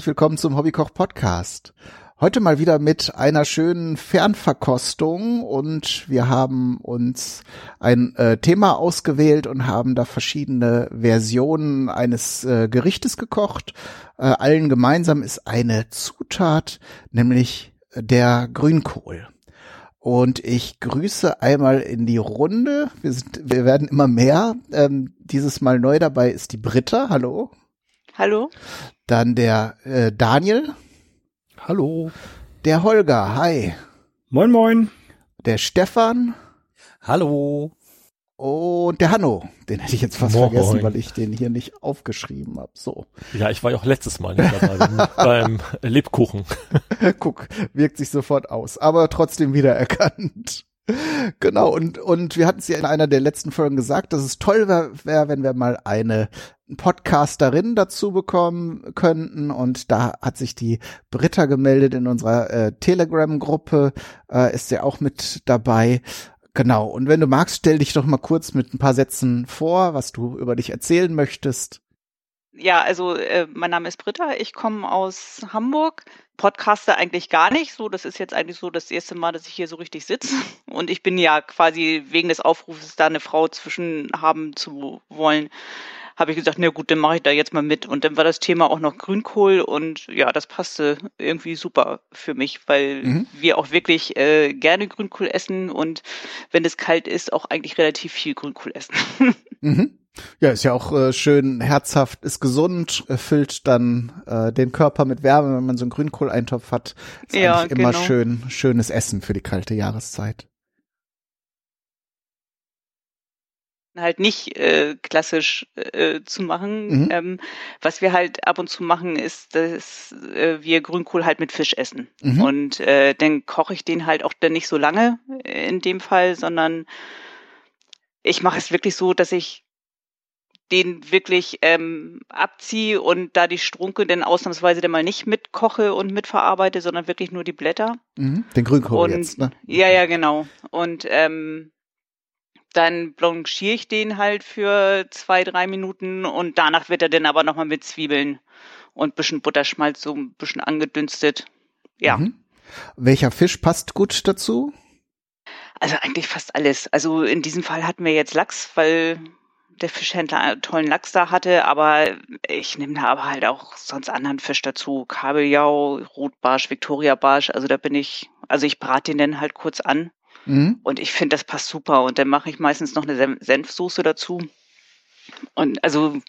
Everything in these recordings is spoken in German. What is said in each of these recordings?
Herzlich willkommen zum Hobbykoch Podcast. Heute mal wieder mit einer schönen Fernverkostung und wir haben uns ein äh, Thema ausgewählt und haben da verschiedene Versionen eines äh, Gerichtes gekocht. Äh, allen gemeinsam ist eine Zutat, nämlich der Grünkohl. Und ich grüße einmal in die Runde. Wir, sind, wir werden immer mehr. Ähm, dieses Mal neu dabei ist die Britta. Hallo. Hallo. Dann der äh, Daniel. Hallo. Der Holger, hi. Moin, moin. Der Stefan. Hallo. Und der Hanno. Den hätte ich jetzt fast Moin. vergessen, weil ich den hier nicht aufgeschrieben habe. So. Ja, ich war ja auch letztes Mal nicht dabei beim, beim Lebkuchen. Guck, wirkt sich sofort aus, aber trotzdem wiedererkannt. Genau, und, und wir hatten es ja in einer der letzten Folgen gesagt, dass es toll wäre, wär, wenn wir mal eine Podcasterin dazu bekommen könnten. Und da hat sich die Britta gemeldet in unserer äh, Telegram-Gruppe, äh, ist ja auch mit dabei. Genau, und wenn du magst, stell dich doch mal kurz mit ein paar Sätzen vor, was du über dich erzählen möchtest. Ja, also äh, mein Name ist Britta, ich komme aus Hamburg, podcaste eigentlich gar nicht so. Das ist jetzt eigentlich so das erste Mal, dass ich hier so richtig sitze. Und ich bin ja quasi wegen des Aufrufes, da eine Frau zwischen haben zu wollen, habe ich gesagt, na gut, dann mache ich da jetzt mal mit. Und dann war das Thema auch noch Grünkohl und ja, das passte irgendwie super für mich, weil Mhm. wir auch wirklich äh, gerne Grünkohl essen und wenn es kalt ist, auch eigentlich relativ viel Grünkohl essen. Mhm. Ja, ist ja auch äh, schön herzhaft, ist gesund, äh, füllt dann äh, den Körper mit Wärme, wenn man so einen Grünkohleintopf hat. Ist Ja, eigentlich immer genau. schön, schönes Essen für die kalte Jahreszeit. halt nicht äh, klassisch äh, zu machen. Mhm. Ähm, was wir halt ab und zu machen, ist, dass äh, wir Grünkohl halt mit Fisch essen. Mhm. Und äh, dann koche ich den halt auch dann nicht so lange äh, in dem Fall, sondern ich mache es wirklich so, dass ich den wirklich ähm, abziehe und da die Strunke dann ausnahmsweise dann mal nicht mitkoche und mitverarbeite, sondern wirklich nur die Blätter. Mhm. Den Grünkohl Und jetzt, ne? ja, ja, genau. Und ähm, dann blanchiere ich den halt für zwei, drei Minuten und danach wird er dann aber nochmal mit Zwiebeln und bisschen Butterschmalz so ein bisschen angedünstet. Ja, Mhm. Welcher Fisch passt gut dazu? also eigentlich fast alles. Also in diesem Fall hatten wir jetzt Lachs, weil der Fischhändler einen tollen Lachs da hatte, aber ich nehme da aber halt auch sonst anderen Fisch dazu. Kabeljau, Rotbarsch, Viktoriabarsch, also da bin ich, also ich brate den dann halt kurz an Mhm. Und ich finde, das passt super. Und dann mache ich meistens noch eine Sen Senfsoße dazu. Und also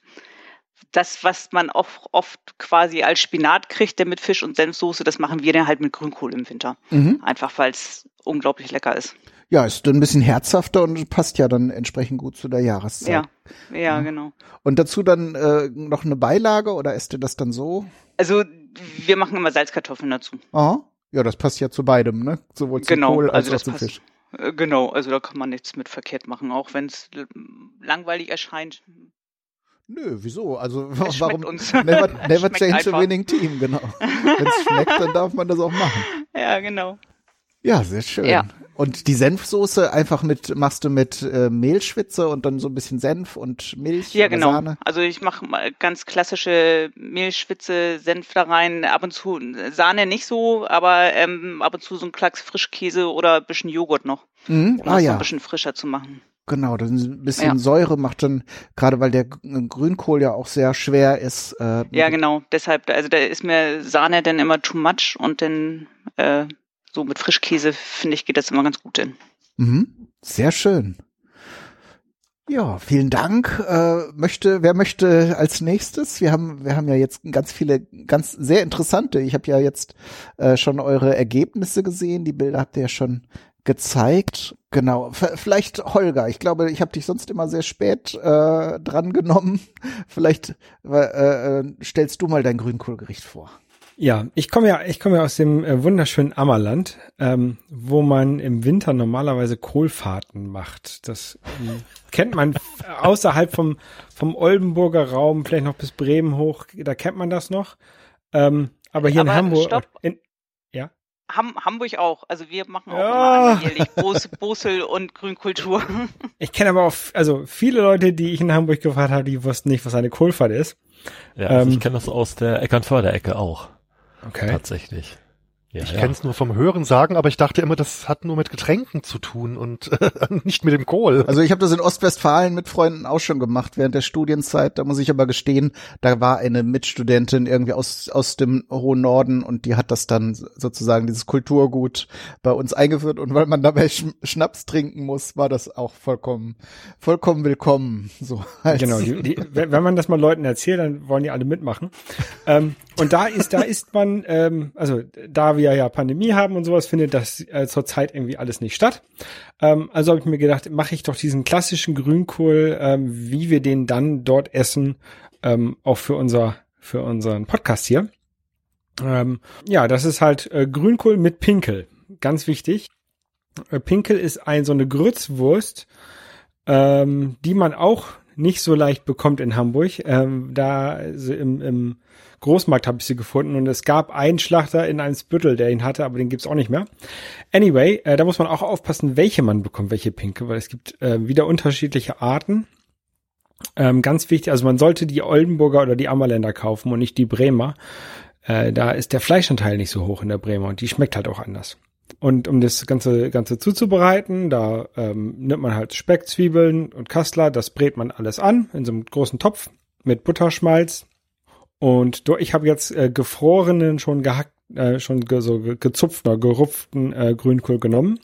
das, was man auch oft quasi als Spinat kriegt, der mit Fisch und Senfsoße, das machen wir dann halt mit Grünkohl im Winter. Mhm. Einfach weil es unglaublich lecker ist. Ja, ist ein bisschen herzhafter und passt ja dann entsprechend gut zu der Jahreszeit. Ja, ja, Mhm. genau. Und dazu dann äh, noch eine Beilage oder esst ihr das dann so? Also wir machen immer Salzkartoffeln dazu. Aha. Ja, das passt ja zu beidem, ne? Sowohl zum Genau, Kohl als also auch zum passt. Fisch. Äh, Genau, also da kann man nichts mit verkehrt machen, auch wenn es langweilig erscheint. Nö, wieso? Also warum? uns. Never, never change einfach. a winning team, genau. Wenn es schmeckt, dann darf man das auch machen. Ja, genau. Ja, sehr schön. Ja. Und die Senfsoße einfach mit, machst du mit äh, Mehlschwitze und dann so ein bisschen Senf und Milch Ja, genau. Sahne? Also ich mache mal ganz klassische Mehlschwitze, Senf da rein, ab und zu Sahne nicht so, aber ähm, ab und zu so ein Klacks Frischkäse oder ein bisschen Joghurt noch, Mhm. um Ah das ja, ein bisschen frischer zu machen. genau. Dann ein bisschen Ja. Säure macht dann, gerade weil der Grünkohl ja auch sehr schwer ist. Äh, Ja, genau. Deshalb, also da ist mir Sahne dann immer too much und dann äh, so mit Frischkäse, finde ich, geht das immer ganz gut hin. Mhm. Sehr schön. Ja, vielen Dank. Äh, möchte, wer möchte als nächstes? Wir haben, wir haben ja jetzt ganz viele, ganz sehr interessante. Ich habe ja jetzt äh, schon eure Ergebnisse gesehen. Die Bilder habt ihr ja schon gezeigt. Genau. V vielleicht Holger. Ich glaube, ich habe dich sonst immer sehr spät äh, dran genommen. Vielleicht äh, äh, stellst du mal dein Grünkohlgericht vor. Ja, ich komme ja, ich komme ja aus dem äh, wunderschönen Ammerland, ähm, wo man im Winter normalerweise Kohlfahrten macht. Das ähm, kennt man außerhalb vom vom Oldenburger Raum, vielleicht noch bis Bremen hoch. Da kennt man das noch. Ähm, aber hier Aber in Hamburg, stopp. in, Ham Hamburg auch. Also wir machen auch Ja. immer alljährlich Bos Bosel und Grünkultur. Ich kenne aber auch, also viele Leute, die ich in Hamburg gefragt habe, die wussten nicht, was eine Kohlfahrt ist. Ja, also Ähm. ich kenne das aus der Eckernförderecke auch, Okay. tatsächlich. Ja, Ich ja. kenne es nur vom Hören sagen, aber ich dachte immer, das hat nur mit Getränken zu tun und nicht mit dem Kohl. Also ich habe das in Ostwestfalen mit Freunden auch schon gemacht während der Studienzeit. Da muss ich aber gestehen, da war eine Mitstudentin irgendwie aus aus dem hohen Norden und die hat das dann sozusagen dieses Kulturgut bei uns eingeführt und weil man dabei Sch Schnaps trinken muss, war das auch vollkommen vollkommen willkommen. So als Genau, die, die, wenn wenn man das mal Leuten erzählt, dann wollen die alle mitmachen. ähm, und da ist, da ist man, ähm, also da wir ja Pandemie haben und sowas, findet das äh, zurzeit irgendwie alles nicht statt. Ähm, also habe ich mir gedacht, mache ich doch diesen klassischen Grünkohl, ähm, wie wir den dann dort essen, ähm, auch für unser, für unseren Podcast hier. Ähm, ja, das ist halt äh, Grünkohl mit Pinkel. Ganz wichtig. Äh, Pinkel ist ein so eine Grützwurst, ähm, die man auch nicht so leicht bekommt in Hamburg. Ähm, da also im, im Großmarkt habe ich sie gefunden und es gab einen Schlachter in einem Spüttel, der ihn hatte, aber den gibt's auch nicht mehr. Anyway, äh, da muss man auch aufpassen, welche man bekommt, welche Pinke, weil es gibt äh, wieder unterschiedliche Arten. Ähm, ganz wichtig, also man sollte die Oldenburger oder die Ammerländer kaufen und nicht die Bremer. Äh, da ist der Fleischanteil nicht so hoch in der Bremer und die schmeckt halt auch anders. Und um das Ganze, Ganze zuzubereiten, da ähm, nimmt man halt Speck, Zwiebeln und Kassler, das brät man alles an in so einem großen Topf mit Butterschmalz. Und ich habe jetzt äh, gefrorenen, schon gehackt, äh, schon ge so ge gezupften oder gerupften äh, Grünkohl genommen,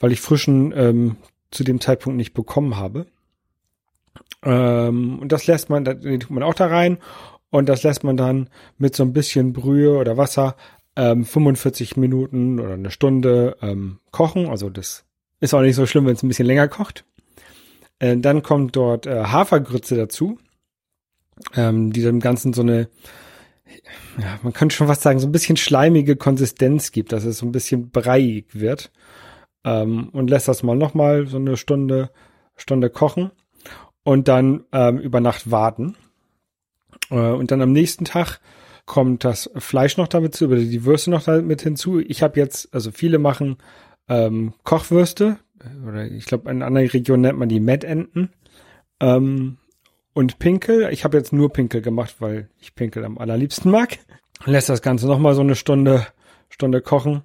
weil ich frischen ähm, zu dem Zeitpunkt nicht bekommen habe. Ähm, und das lässt man, da den tut man auch da rein und das lässt man dann mit so ein bisschen Brühe oder Wasser ähm, 45 Minuten oder eine Stunde ähm, kochen. Also das ist auch nicht so schlimm, wenn es ein bisschen länger kocht. Äh, dann kommt dort äh, Hafergrütze dazu, ähm, die dem Ganzen so eine, ja, man könnte schon fast sagen, so ein bisschen schleimige Konsistenz gibt, dass es so ein bisschen breiig wird. Ähm, und lässt das mal nochmal so eine Stunde, Stunde kochen und dann ähm, über Nacht warten. Äh, und dann am nächsten Tag kommt das Fleisch noch damit zu, oder die Würste noch damit hinzu. Ich habe jetzt, also viele machen ähm, Kochwürste, oder ich glaube, in anderen Regionen nennt man die Mettenten. Ähm, und Pinkel. Ich habe jetzt nur Pinkel gemacht, weil ich Pinkel am allerliebsten mag. Lässt das Ganze nochmal so eine Stunde, Stunde kochen.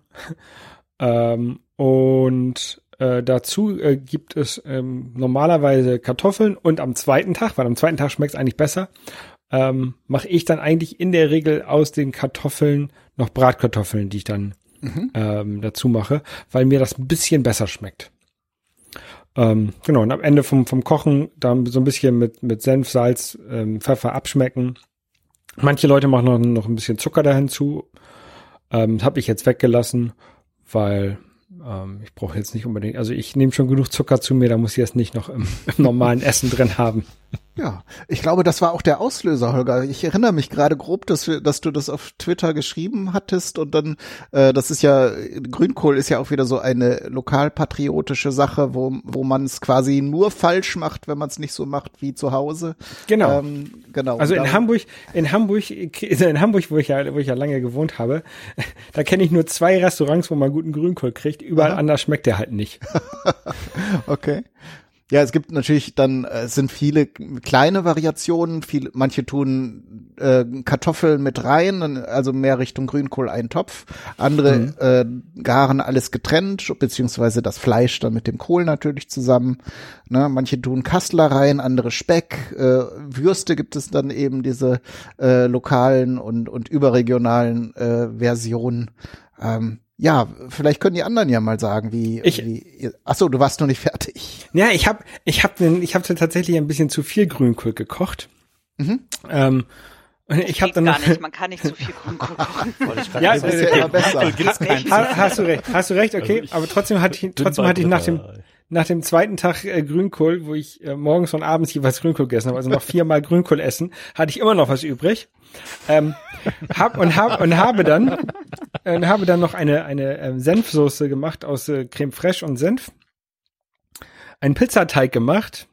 ähm, und äh, dazu äh, gibt es ähm, normalerweise Kartoffeln und am zweiten Tag, weil am zweiten Tag schmeckt es eigentlich besser, ähm, mache ich dann eigentlich in der Regel aus den Kartoffeln noch Bratkartoffeln, die ich dann ähm, dazu mache, weil mir das ein bisschen besser schmeckt. Ähm, genau, und am Ende vom, vom Kochen dann so ein bisschen mit, mit Senf, Salz, ähm, Pfeffer abschmecken. Manche Leute machen noch, noch ein bisschen Zucker da hinzu. Ähm, habe ich jetzt weggelassen, weil ähm, ich brauche jetzt nicht unbedingt, also ich nehme schon genug Zucker zu mir, da muss ich jetzt nicht noch im, im normalen Essen drin haben. Ja, ich glaube, das war auch der Auslöser, Holger. Ich erinnere mich gerade grob, dass, wir, dass du das auf Twitter geschrieben hattest und dann, äh, das ist ja, Grünkohl ist ja auch wieder so eine lokalpatriotische Sache, wo, wo man es quasi nur falsch macht, wenn man es nicht so macht wie zu Hause. Genau. Ähm, genau. Also in da- Hamburg, in Hamburg, in Hamburg, wo ich ja, wo ich ja lange gewohnt habe, da kenne ich nur zwei Restaurants, wo man guten Grünkohl kriegt. Überall anders schmeckt der halt nicht. Okay. Ja, es gibt natürlich dann, äh, es sind viele kleine Variationen, viele, manche tun äh, Kartoffeln mit rein, also mehr Richtung Grünkohl einen Topf. Andere äh, garen alles getrennt, beziehungsweise das Fleisch dann mit dem Kohl natürlich zusammen. Ne? Manche tun Kassler rein, andere Speck. Äh, Würste gibt es dann eben diese äh, lokalen und, und überregionalen äh, Versionen. Ähm, ja, vielleicht können die anderen ja mal sagen, wie, Ich- wie ach so, du warst noch nicht fertig. Ja, ich habe ich hab, den- ich hab tatsächlich ein bisschen zu viel Grünkohl gekocht. Ähm, und ich habe dann gar nicht, man kann nicht zu viel Grünkohl kochen. Ja, Das ist äh, ja immer besser. gibt's keinen. Ha, hast du recht, hast du recht, okay. Also aber trotzdem hatte ich, trotzdem hatte ich nach dem, nach dem zweiten Tag äh, Grünkohl, wo ich äh, morgens und abends jeweils Grünkohl gegessen habe, also noch viermal Grünkohl essen, hatte ich immer noch was übrig. Ähm, hab und hab und habe dann äh, habe dann noch eine eine ähm, Senfsoße gemacht aus äh, Creme fraiche und Senf, einen Pizzateig gemacht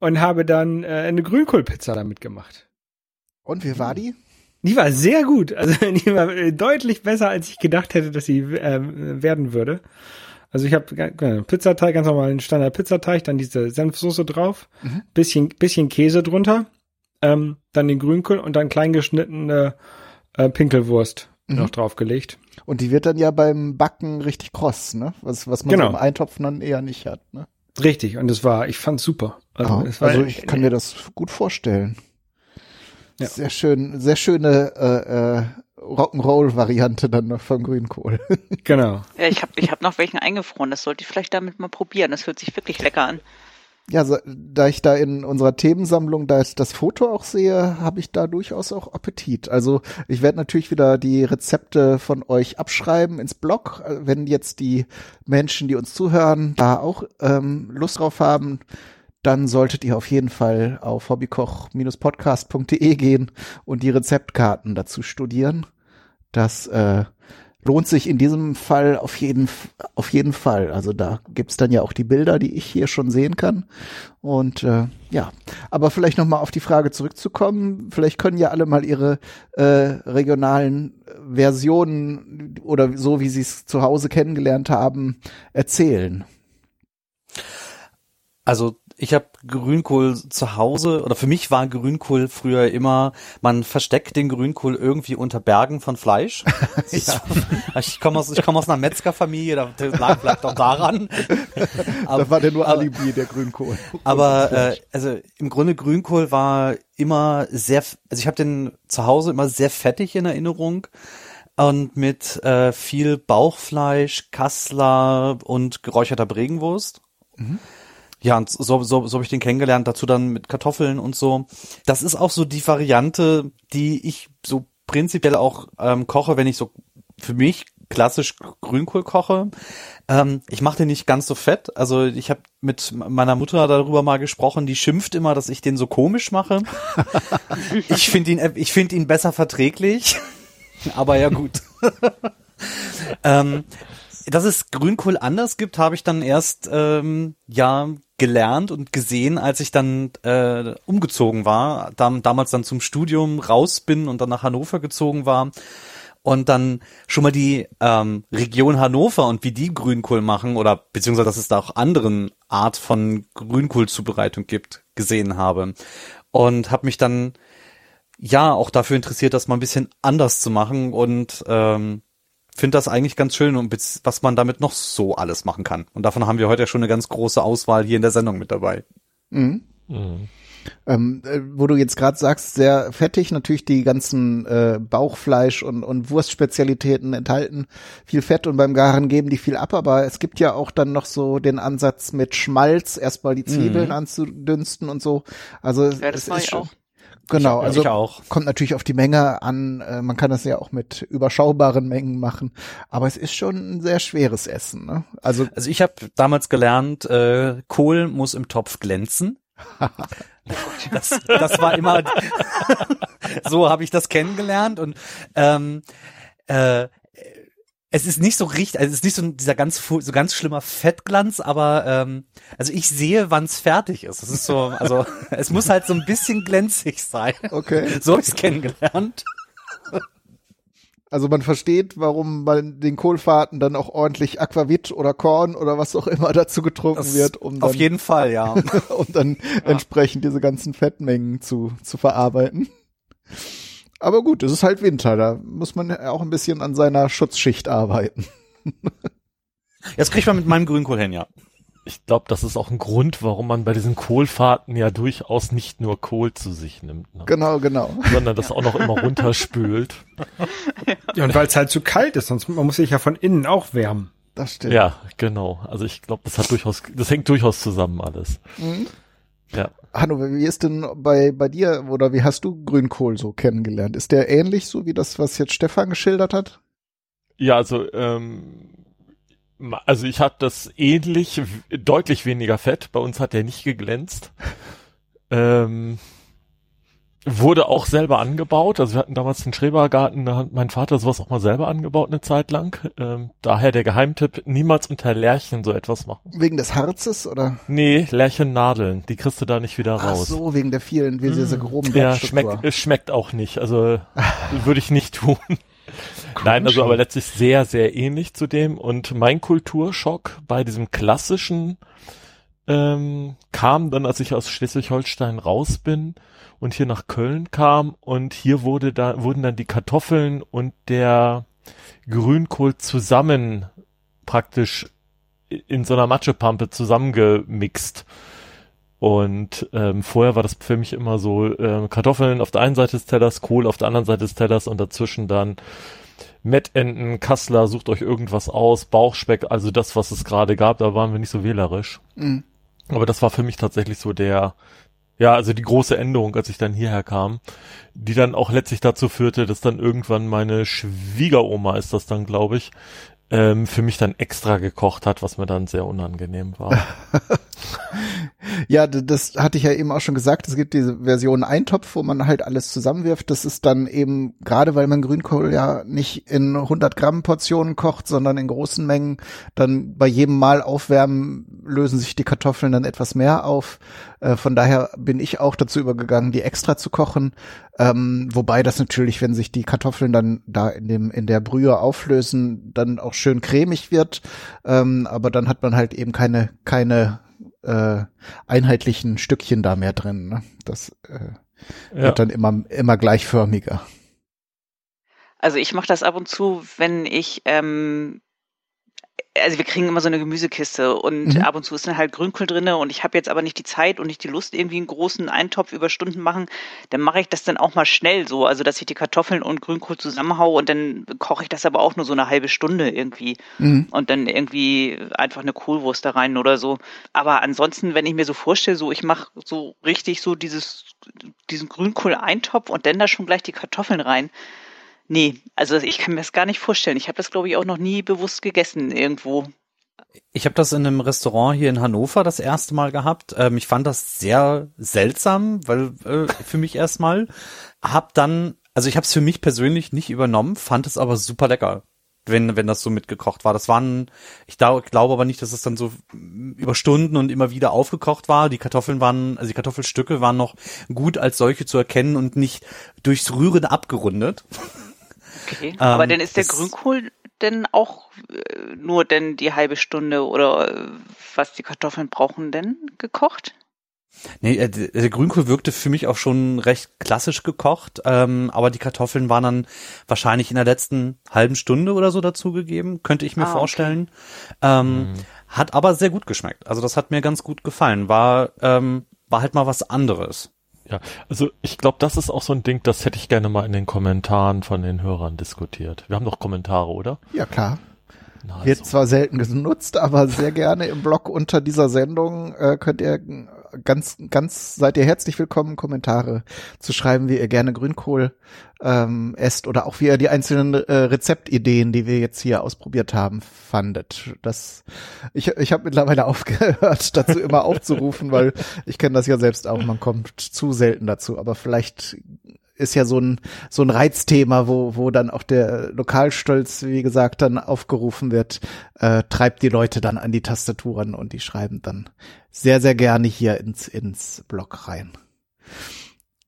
und habe dann äh, eine Grünkohlpizza damit gemacht. Und wie war die? Die war sehr gut. Also die war äh, deutlich besser, als ich gedacht hätte, dass sie äh, werden würde. Also ich habe äh, Pizzateig, ganz normalen Standard-Pizzateig, dann diese Senfsoße drauf, Mhm. bisschen, bisschen Käse drunter, ähm, dann den Grünkohl und dann kleingeschnittene äh, Pinkelwurst Mhm. noch draufgelegt. Und die wird dann ja beim Backen richtig kross, ne? Was, was man Genau. so im Eintopf dann eher nicht hat, ne? Richtig, und es war, ich fand's super. Also, es war, also ich kann mir das gut vorstellen. Ja. Sehr schön, sehr schöne äh, äh, Rock'n'Roll-Variante dann noch von Grünkohl. genau. Ja, ich habe ich hab noch welchen eingefroren. Das sollte ich vielleicht damit mal probieren. Das hört sich wirklich lecker an. Ja, so, da ich da in unserer Themensammlung da jetzt das Foto auch sehe, habe ich da durchaus auch Appetit. Also ich werde natürlich wieder die Rezepte von euch abschreiben ins Blog, wenn jetzt die Menschen, die uns zuhören, da auch ähm, Lust drauf haben. Dann solltet ihr auf jeden Fall auf hobbykoch-podcast.de gehen und die Rezeptkarten dazu studieren. Das äh, lohnt sich in diesem Fall auf jeden, auf jeden Fall. Also da gibt's dann ja auch die Bilder, die ich hier schon sehen kann. Und äh, ja, aber vielleicht noch mal auf die Frage zurückzukommen. Vielleicht können ja alle mal ihre äh, regionalen Versionen oder so, wie sie es zu Hause kennengelernt haben, erzählen. Also ich habe Grünkohl zu Hause oder für mich war Grünkohl früher immer, man versteckt den Grünkohl irgendwie unter Bergen von Fleisch. Ja. Ich komme aus, ich komme aus einer Metzgerfamilie, da lag vielleicht auch daran. da war der nur aber- Alibi, der Grünkohl. Aber äh, also im Grunde Grünkohl war immer sehr, also ich habe den zu Hause immer sehr fettig in Erinnerung und mit äh, viel Bauchfleisch, Kassler und geräucherter Bregenwurst. Ja, und so, so, so habe ich den kennengelernt, dazu dann mit Kartoffeln und so. Das ist auch so die Variante, die ich so prinzipiell auch ähm, koche, wenn ich so für mich klassisch Grünkohl koche. Ähm, ich mache den nicht ganz so fett. Also ich habe mit meiner Mutter darüber mal gesprochen, die schimpft immer, dass ich den so komisch mache. ich finde ihn, ich finde ihn besser verträglich. Aber ja gut. ähm, dass es Grünkohl anders gibt, habe ich dann erst ähm, ja gelernt und gesehen, als ich dann äh, umgezogen war, dam damals dann zum Studium raus bin und dann nach Hannover gezogen war und dann schon mal die ähm, Region Hannover und wie die Grünkohl machen oder beziehungsweise dass es da auch anderen Art von Grünkohlzubereitung gibt, gesehen habe. Und habe mich dann ja auch dafür interessiert, das mal ein bisschen anders zu machen und ähm, finde das eigentlich ganz schön und was man damit noch so alles machen kann. Und davon haben wir heute ja schon eine ganz große Auswahl hier in der Sendung mit dabei. Mhm. Mhm. Ähm, äh, wo du jetzt gerade sagst, sehr fettig, natürlich die ganzen äh, Bauchfleisch und, und Wurstspezialitäten enthalten viel Fett und beim Garen geben die viel ab, aber es gibt ja auch dann noch so den Ansatz mit Schmalz, erstmal die Zwiebeln Mhm. anzudünsten und so. Also Ja, das es mache ist ich schon, auch. Genau, ich also ich auch. kommt natürlich auf die Menge an. Äh, man kann das ja auch mit überschaubaren Mengen machen, aber es ist schon ein sehr schweres Essen. Ne? Also Also ich habe damals gelernt, äh, Kohl muss im Topf glänzen. Das, das war immer so habe ich das kennengelernt und ähm, äh, es ist nicht so richtig, also es ist nicht so dieser ganz so ganz schlimmer Fettglanz, aber ähm, also ich sehe, wann es fertig ist. Das ist so, also es muss halt so ein bisschen glänzig sein. okay, So habe ich es kennengelernt. also man versteht, warum bei den Kohlfahrten dann auch ordentlich Aquavit oder Korn oder was auch immer dazu getrunken Das wird, um dann Auf jeden Fall, ja. um dann entsprechend diese ganzen Fettmengen zu, zu verarbeiten. Aber gut, es ist halt Winter, da muss man auch ein bisschen an seiner Schutzschicht arbeiten. Jetzt kriegt man mit meinem Grünkohl hin, ja. Ich glaube, das ist auch ein Grund, warum man bei diesen Kohlfahrten ja durchaus nicht nur Kohl zu sich nimmt, ne? Genau, genau. sondern das auch noch immer runterspült. Ja, und weil es halt zu kalt ist, sonst man muss sich ja von innen auch wärmen. Das stimmt. Ja, genau. Also ich glaube, das hat durchaus, das hängt durchaus zusammen alles. Mhm. Ja. Hanno, wie ist denn bei, bei dir oder wie hast du Grünkohl so kennengelernt? Ist der ähnlich so wie das, was jetzt Stefan geschildert hat? Ja, also ähm, also ich hatte das ähnlich, deutlich weniger Fett. Bei uns hat der nicht geglänzt. ähm, Wurde auch selber angebaut. Also wir hatten damals den Schrebergarten, da hat mein Vater sowas auch mal selber angebaut eine Zeit lang. Ähm, daher der Geheimtipp, niemals unter Lärchen so etwas machen. Wegen des Harzes oder? Nee, Lärchennadeln, die kriegst du da nicht wieder raus. Ach so, wegen der vielen, wie diese groben Ja, schmeckt, es schmeckt auch nicht. Also würde ich nicht tun. Nein, also aber letztlich sehr, sehr ähnlich zu dem. Und mein Kulturschock bei diesem klassischen ähm, kam dann, als ich aus Schleswig-Holstein raus bin und hier nach Köln kam und hier wurde da, wurden dann die Kartoffeln und der Grünkohl zusammen praktisch in so einer Matschepampe zusammengemixt. Und ähm, vorher war das für mich immer so äh, Kartoffeln auf der einen Seite des Tellers, Kohl auf der anderen Seite des Tellers und dazwischen dann Mettenten, Kassler, sucht euch irgendwas aus, Bauchspeck, also das, was es gerade gab, da waren wir nicht so wählerisch. Mhm. Aber das war für mich tatsächlich so der, ja, also die große Änderung, als ich dann hierher kam, die dann auch letztlich dazu führte, dass dann irgendwann meine Schwiegeroma ist das dann, glaube ich, ähm, für mich dann extra gekocht hat, was mir dann sehr unangenehm war. ja, das hatte ich ja eben auch schon gesagt. Es gibt diese Version Eintopf, wo man halt alles zusammenwirft. Das ist dann eben, gerade weil man Grünkohl ja nicht in 100 Gramm Portionen kocht, sondern in großen Mengen, dann bei jedem Mal aufwärmen lösen sich die Kartoffeln dann etwas mehr auf. Äh, von daher bin ich auch dazu übergegangen, die extra zu kochen. Ähm, wobei das natürlich, wenn sich die Kartoffeln dann da in dem in der Brühe auflösen, dann auch schön cremig wird. Ähm, aber dann hat man halt eben keine keine äh, einheitlichen Stückchen da mehr drin. Ne? Das äh, ja. wird dann immer immer gleichförmiger. Also ich mache das ab und zu, wenn ich ähm, also wir kriegen immer so eine Gemüsekiste und mhm. ab und zu ist dann halt Grünkohl drinne und ich habe jetzt aber nicht die Zeit und nicht die Lust, irgendwie einen großen Eintopf über Stunden machen, dann mache ich das dann auch mal schnell so, also dass ich die Kartoffeln und Grünkohl zusammenhaue und dann koche ich das aber auch nur so eine halbe Stunde irgendwie mhm. und dann irgendwie einfach eine Kohlwurst da rein oder so. Aber ansonsten, wenn ich mir so vorstelle, so ich mache so richtig so dieses diesen Grünkohl-Eintopf und dann da schon gleich die Kartoffeln rein, Nee, also ich kann mir das gar nicht vorstellen. Ich habe das, glaube ich, auch noch nie bewusst gegessen irgendwo. Ich habe das in einem Restaurant hier in Hannover das erste Mal gehabt. Ähm, ich fand das sehr seltsam, weil äh, für mich erstmal. Hab dann, also ich habe es für mich persönlich nicht übernommen, fand es aber super lecker, wenn wenn das so mitgekocht war. Das waren, ich glaube aber nicht, dass es dann so über Stunden und immer wieder aufgekocht war. Die Kartoffeln waren, also die Kartoffelstücke waren noch gut als solche zu erkennen und nicht durchs Rühren abgerundet. Okay, ähm, aber dann ist der Grünkohl denn auch äh, nur denn die halbe Stunde oder äh, was die Kartoffeln brauchen denn gekocht? Nee, äh, der Grünkohl wirkte für mich auch schon recht klassisch gekocht, ähm, aber die Kartoffeln waren dann wahrscheinlich in der letzten halben Stunde oder so dazugegeben, könnte ich mir ah, vorstellen. Okay. Ähm, mhm. Hat aber sehr gut geschmeckt. Also das hat mir ganz gut gefallen. War, ähm, war halt mal was anderes. Ja, also ich glaube, das ist auch so ein Ding, das hätte ich gerne mal in den Kommentaren von den Hörern diskutiert. Wir haben doch Kommentare, oder? Ja, klar. Na, Wird also. zwar selten genutzt, aber sehr gerne im Blog unter dieser Sendung äh, könnt ihr ganz, ganz seid ihr herzlich willkommen, Kommentare zu schreiben, wie ihr gerne Grünkohl ähm, esst oder auch wie ihr die einzelnen äh, Rezeptideen, die wir jetzt hier ausprobiert haben, fandet. Das, ich, ich habe mittlerweile aufgehört, dazu immer aufzurufen, weil ich kenne das ja selbst auch, man kommt zu selten dazu, aber vielleicht ist ja so ein so ein Reizthema, wo wo dann auch der Lokalstolz, wie gesagt, dann aufgerufen wird, äh, treibt die Leute dann an die Tastaturen und die schreiben dann sehr sehr gerne hier ins ins Blog rein.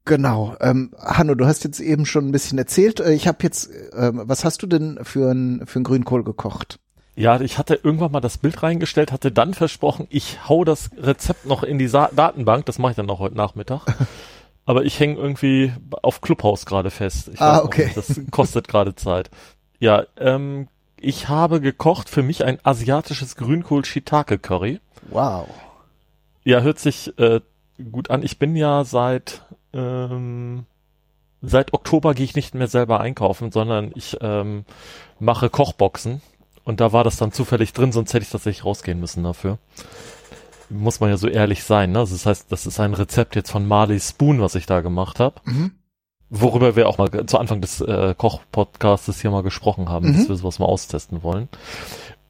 Genau. Ähm, Hanno, du hast jetzt eben schon ein bisschen erzählt. Äh, ich habe jetzt, ähm, was hast du denn für ein für ein Grünkohl gekocht? Ja, ich hatte irgendwann mal das Bild reingestellt, hatte dann versprochen, ich hau das Rezept noch in die Sa Datenbank. Das mache ich dann noch heute Nachmittag. Aber ich hänge irgendwie auf Clubhouse gerade fest. Ich ah, okay. Nicht, das kostet gerade Zeit. Ja, ähm, ich habe gekocht für mich ein asiatisches Grünkohl-Shiitake-Curry. Wow. Ja, hört sich äh, gut an. Ich bin ja seit ähm, seit Oktober gehe ich nicht mehr selber einkaufen, sondern ich ähm, mache Kochboxen. Und da war das dann zufällig drin, sonst hätte ich tatsächlich rausgehen müssen dafür muss man ja so ehrlich sein. Ne? Also das heißt, das ist ein Rezept jetzt von Marley Spoon, was ich da gemacht habe. Mhm. Worüber wir auch mal zu Anfang des äh, Koch-Podcastes hier mal gesprochen haben, mhm. dass wir sowas mal austesten wollen.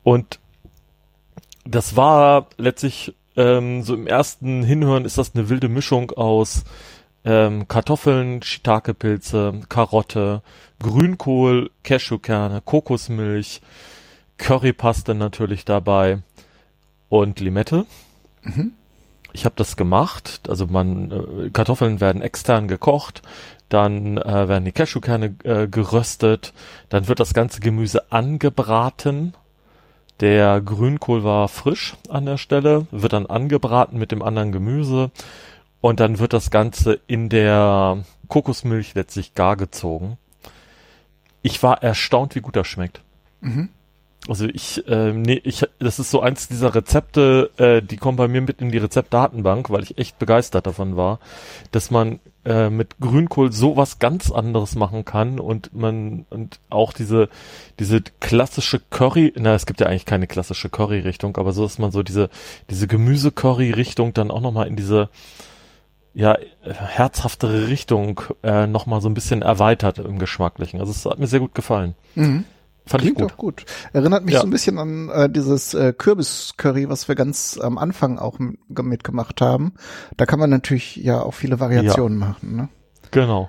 Und das war letztlich ähm, so im ersten Hinhören ist das eine wilde Mischung aus ähm, Kartoffeln, Shiitake-Pilze, Karotte, Grünkohl, Cashewkerne, Kokosmilch, Currypaste natürlich dabei und Limette. Mhm. Ich habe das gemacht. Also man äh, Kartoffeln werden extern gekocht, dann äh, werden die Cashewkerne äh, geröstet, dann wird das ganze Gemüse angebraten. Der Grünkohl war frisch an der Stelle, wird dann angebraten mit dem anderen Gemüse und dann wird das Ganze in der Kokosmilch letztlich gar gezogen. Ich war erstaunt, wie gut das schmeckt. Mhm. Also ich, äh, nee, ich, das ist so eins dieser Rezepte, äh, die kommen bei mir mit in die Rezeptdatenbank, weil ich echt begeistert davon war, dass man äh, mit Grünkohl sowas ganz anderes machen kann und man und auch diese diese klassische Curry, na es gibt ja eigentlich keine klassische Curry-Richtung, aber so dass man so diese diese Gemüse-Curry-Richtung dann auch noch mal in diese ja herzhaftere Richtung äh, noch mal so ein bisschen erweitert im Geschmacklichen. Also es hat mir sehr gut gefallen. Mhm. Fand Klingt ich gut. doch gut. Erinnert mich Ja. so ein bisschen an äh, dieses äh, Kürbis-Curry, was wir ganz am Anfang auch mitgemacht haben. Da kann man natürlich ja auch viele Variationen machen. Ne? Genau.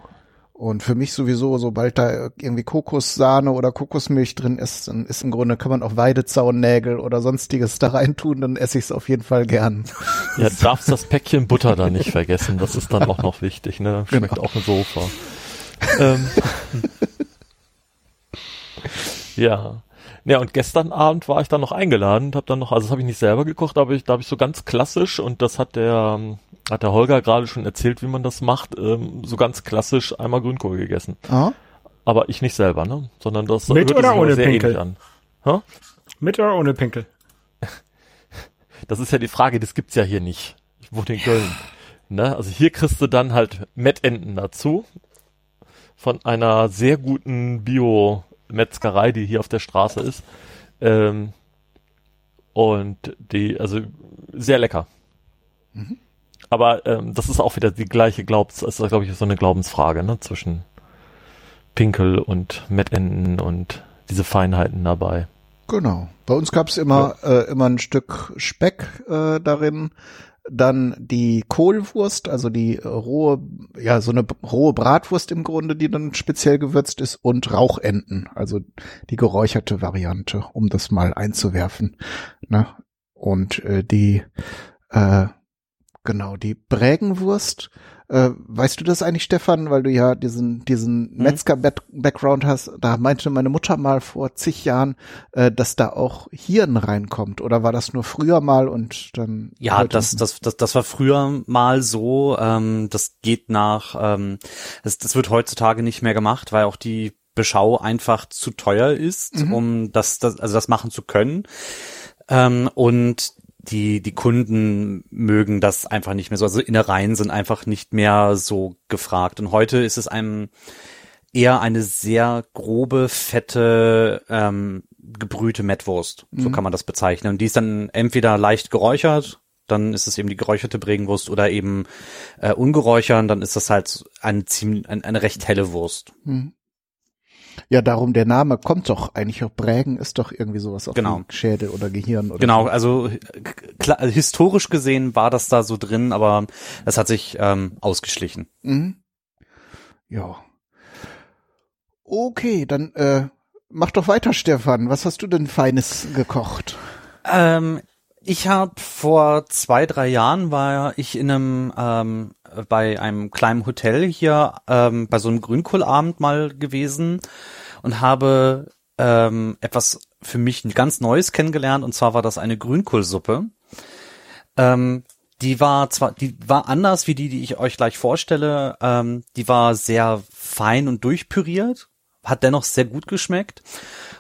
Und für mich sowieso, sobald da irgendwie Kokossahne oder Kokosmilch drin ist, dann ist im Grunde, kann man auch Weidezaunnägel oder sonstiges da reintun, dann esse ich es auf jeden Fall gern. Ja, darfst das Päckchen Butter da nicht vergessen. Das ist dann auch noch wichtig, ne? Schmeckt Genau. auch ein Sofa. ähm, ja. Ja, und gestern Abend war ich dann noch eingeladen und habe dann noch, also das habe ich nicht selber gekocht, aber ich, da habe ich so ganz klassisch und das hat der ähm, hat der Holger gerade schon erzählt, wie man das macht, ähm, so ganz klassisch einmal Grünkohl gegessen. Ah, Aber ich nicht selber, ne? Sondern das Mit hörte oder sich ohne sehr Pinkel? ähnlich an. Hä? Mit oder ohne Pinkel? Das ist ja die Frage, das gibt's ja hier nicht. Ich wohne in Köln. Ne? Also hier kriegst du dann halt Mettenten dazu. Von einer sehr guten Bio-Metzgerei, die hier auf der Straße ist. Ähm, und die, also sehr lecker. Aber ähm, das ist auch wieder die gleiche Glaubens, ist glaube ich so eine Glaubensfrage, ne? Zwischen Pinkel und Mettenten und diese Feinheiten dabei. genau. Bei uns gab es immer, äh, immer ein Stück Speck äh, darin, dann die Kohlwurst, also die rohe, ja, so eine rohe Bratwurst im Grunde, die dann speziell gewürzt ist und Rauchenten, also die geräucherte Variante, um das mal einzuwerfen. Ne? Und äh, die, äh, genau, die Brägenwurst, äh, weißt du das eigentlich, Stefan, weil du ja diesen, diesen Metzger-Background hast, da meinte meine Mutter mal vor zig Jahren, äh, dass da auch Hirn reinkommt, oder war das nur früher mal und dann Ja, das, das, das, das war früher mal so. Ähm, das geht nach, ähm, das, das wird heutzutage nicht mehr gemacht, weil auch die Beschau einfach zu teuer ist, Mhm. um das, das, also das machen zu können. Ähm, und die, die Kunden mögen das einfach nicht mehr so. Also Innereien sind einfach nicht mehr so gefragt. Und heute ist es einem eher eine sehr grobe, fette, ähm, gebrühte Mettwurst. So Mhm. kann man das bezeichnen. Und die ist dann entweder leicht geräuchert, dann ist es eben die geräucherte Bregenwurst oder eben äh, ungeräuchert, dann ist das halt eine ziemlich, ein, eine recht helle Wurst. Hm. Ja, darum der Name kommt doch eigentlich auch Prägen ist doch irgendwie sowas auf Genau. Schädel oder Gehirn oder Genau, so. also klar, also historisch gesehen war das da so drin, aber das hat sich ähm, ausgeschlichen. Mhm. Ja. Okay, dann äh, mach doch weiter, Stefan. Was hast du denn Feines gekocht? Ähm, ich habe vor zwei, drei Jahren war ich in einem ähm, bei einem kleinen Hotel hier ähm, bei so einem Grünkohlabend mal gewesen und habe ähm, etwas für mich ganz Neues kennengelernt und zwar war das eine Grünkohlsuppe. Ähm, die war zwar, die war anders wie die, die ich euch gleich vorstelle. Ähm, die war sehr fein und durchpüriert, hat dennoch sehr gut geschmeckt.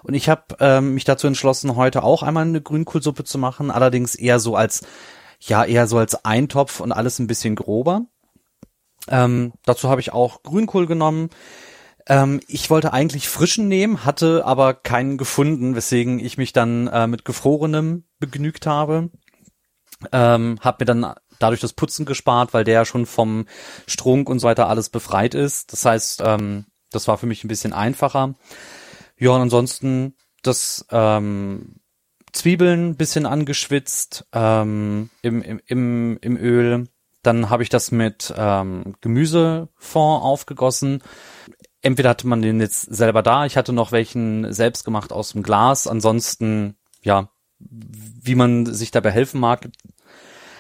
Und ich habe ähm, mich dazu entschlossen, heute auch einmal eine Grünkohlsuppe zu machen, allerdings eher so als, ja, eher so als Eintopf und alles ein bisschen grober. Ähm, dazu habe ich auch Grünkohl genommen. Ähm, ich wollte eigentlich frischen nehmen, hatte aber keinen gefunden, weswegen ich mich dann äh, mit gefrorenem begnügt habe. Ähm, hab mir dann dadurch das Putzen gespart, weil der ja schon vom Strunk und so weiter alles befreit ist. Das heißt, ähm, das war für mich ein bisschen einfacher. Ja, und ansonsten das ähm, Zwiebeln bisschen angeschwitzt ähm, im, im, im, im Öl, Dann habe ich das mit ähm, Gemüsefond aufgegossen. Entweder hatte man den jetzt selber da, ich hatte noch welchen selbst gemacht aus dem Glas. Ansonsten, ja, wie man sich dabei helfen mag.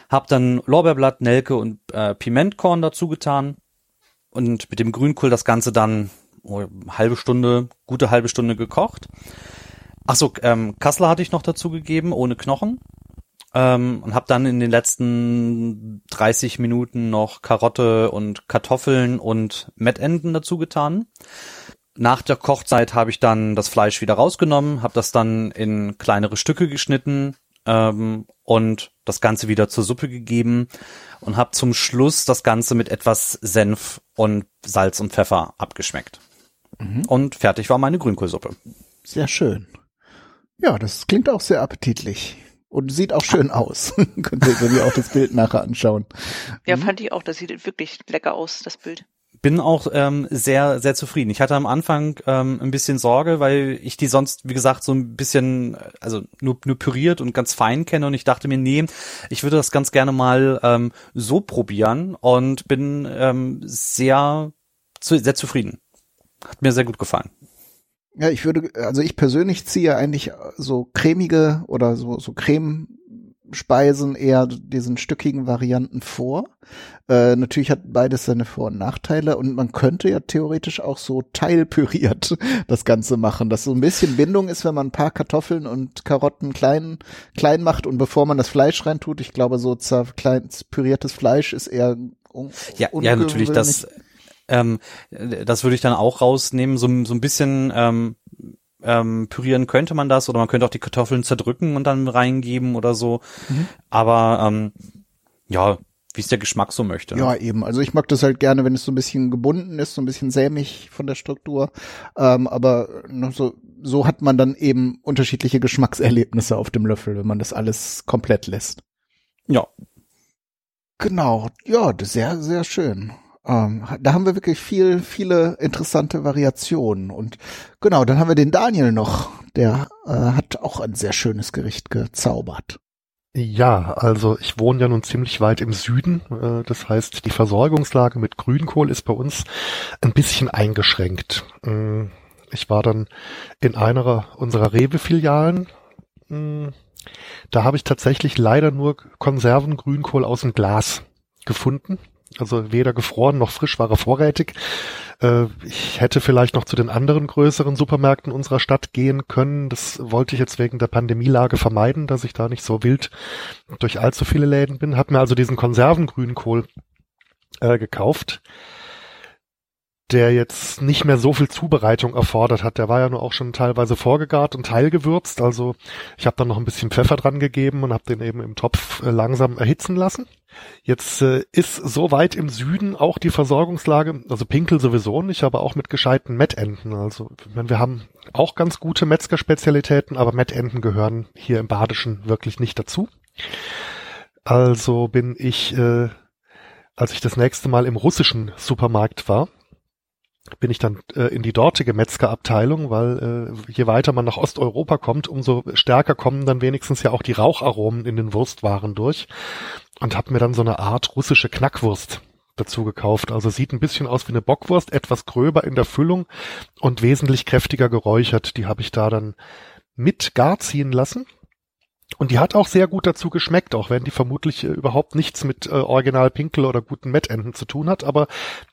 Hab dann Lorbeerblatt, Nelke und äh, Pimentkorn dazu getan und mit dem Grünkohl das Ganze dann oh, halbe Stunde, gute halbe Stunde gekocht. Ach so, ähm, Kassler hatte ich noch dazu gegeben, ohne Knochen. Ähm, und habe dann in den letzten 30 Minuten noch Karotte und Kartoffeln und Mettenden dazu getan. Nach der Kochzeit habe ich dann das Fleisch wieder rausgenommen, habe das dann in kleinere Stücke geschnitten ähm, und das Ganze wieder zur Suppe gegeben und habe zum Schluss das Ganze mit etwas Senf und Salz und Pfeffer abgeschmeckt. Mhm. Und fertig war meine Grünkohlsuppe. Sehr schön. Ja, das klingt auch sehr appetitlich. Und sieht auch schön aus. Könnt ihr, wenn ihr auch das Bild nachher anschauen. Ja, mhm. fand ich auch. Das sieht wirklich lecker aus, das Bild. Bin auch ähm, sehr, sehr zufrieden. Ich hatte am Anfang ähm, ein bisschen Sorge, weil ich die sonst, wie gesagt, so ein bisschen, also nur, nur püriert und ganz fein kenne. Und ich dachte mir, nee, ich würde das ganz gerne mal ähm, so probieren und bin ähm, sehr, sehr zufrieden. Hat mir sehr gut gefallen. Ja, ich würde, also ich persönlich ziehe eigentlich so cremige oder so, so Cremespeisen eher diesen stückigen Varianten vor. Äh, natürlich hat beides seine Vor- und Nachteile und man könnte ja theoretisch auch so teilpüriert das Ganze machen, dass so ein bisschen Bindung ist, wenn man ein paar Kartoffeln und Karotten klein, klein macht und bevor man das Fleisch reintut, ich glaube so klein püriertes Fleisch ist eher ja, ja, natürlich, das, ähm, das würde ich dann auch rausnehmen. So, so ein bisschen ähm, ähm, pürieren könnte man das oder man könnte auch die Kartoffeln zerdrücken und dann reingeben oder so. Mhm. Aber ähm, ja, wie es der Geschmack so möchte. Ne? Ja, eben. Also ich mag das halt gerne, wenn es so ein bisschen gebunden ist, so ein bisschen sämig von der Struktur. Ähm, aber so, so hat man dann eben unterschiedliche Geschmackserlebnisse auf dem Löffel, wenn man das alles komplett lässt. Ja. Genau. Ja, sehr, sehr schön. Ähm, da haben wir wirklich viel, viele interessante Variationen. Und genau, dann haben wir den Daniel noch. Der äh, hat auch ein sehr schönes Gericht gezaubert. Ja, also ich wohne ja nun ziemlich weit im Süden. Äh, das heißt, die Versorgungslage mit Grünkohl ist bei uns ein bisschen eingeschränkt. Mm, ich war dann in einer unserer Rewe-Filialen. Mm, da habe ich tatsächlich leider nur Konservengrünkohl aus dem Glas gefunden. Also weder gefroren noch frisch war er vorrätig. Äh, ich hätte vielleicht noch zu den anderen größeren Supermärkten unserer Stadt gehen können. Das wollte ich jetzt wegen der Pandemielage vermeiden, dass ich da nicht so wild durch allzu viele Läden bin. Hab mir also diesen Konservengrünkohl äh, gekauft der jetzt nicht mehr so viel Zubereitung erfordert hat. Der war ja nur auch schon teilweise vorgegart und teilgewürzt. Also ich habe dann noch ein bisschen Pfeffer dran gegeben und habe den eben im Topf äh, langsam erhitzen lassen. Jetzt äh, ist so weit im Süden auch die Versorgungslage, also Pinkel sowieso nicht, aber auch mit gescheiten Mettenten. Also wir haben auch ganz gute Metzgerspezialitäten, aber Mettenten gehören hier im Badischen wirklich nicht dazu. Also bin ich, äh, als ich das nächste Mal im russischen Supermarkt war, bin ich dann äh, in die dortige Metzgerabteilung, weil äh, je weiter man nach Osteuropa kommt, umso stärker kommen dann wenigstens ja auch die Raucharomen in den Wurstwaren durch und habe mir dann so eine Art russische Knackwurst dazu gekauft. Also sieht ein bisschen aus wie eine Bockwurst, etwas gröber in der Füllung und wesentlich kräftiger geräuchert. Die habe ich da dann mit gar ziehen lassen. Und die hat auch sehr gut dazu geschmeckt, auch wenn die vermutlich äh, überhaupt nichts mit äh, Original Pinkel oder guten Mettenden zu tun hat. Aber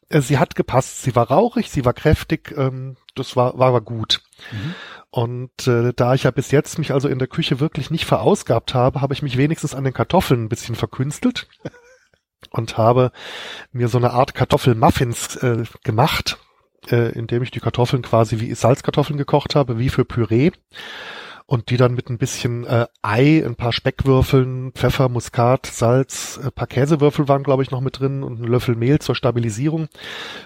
äh, sie hat gepasst. Sie war rauchig, sie war kräftig, ähm, das war, war, war gut. Mhm. Und äh, da ich ja bis jetzt mich also in der Küche wirklich nicht verausgabt habe, habe ich mich wenigstens an den Kartoffeln ein bisschen verkünstelt und habe mir so eine Art Kartoffelmuffins äh, gemacht, äh, indem ich die Kartoffeln quasi wie Salzkartoffeln gekocht habe, wie für Püree und die dann mit ein bisschen äh, Ei, ein paar Speckwürfeln, Pfeffer, Muskat, Salz, ein paar Käsewürfel waren glaube ich noch mit drin und ein Löffel Mehl zur Stabilisierung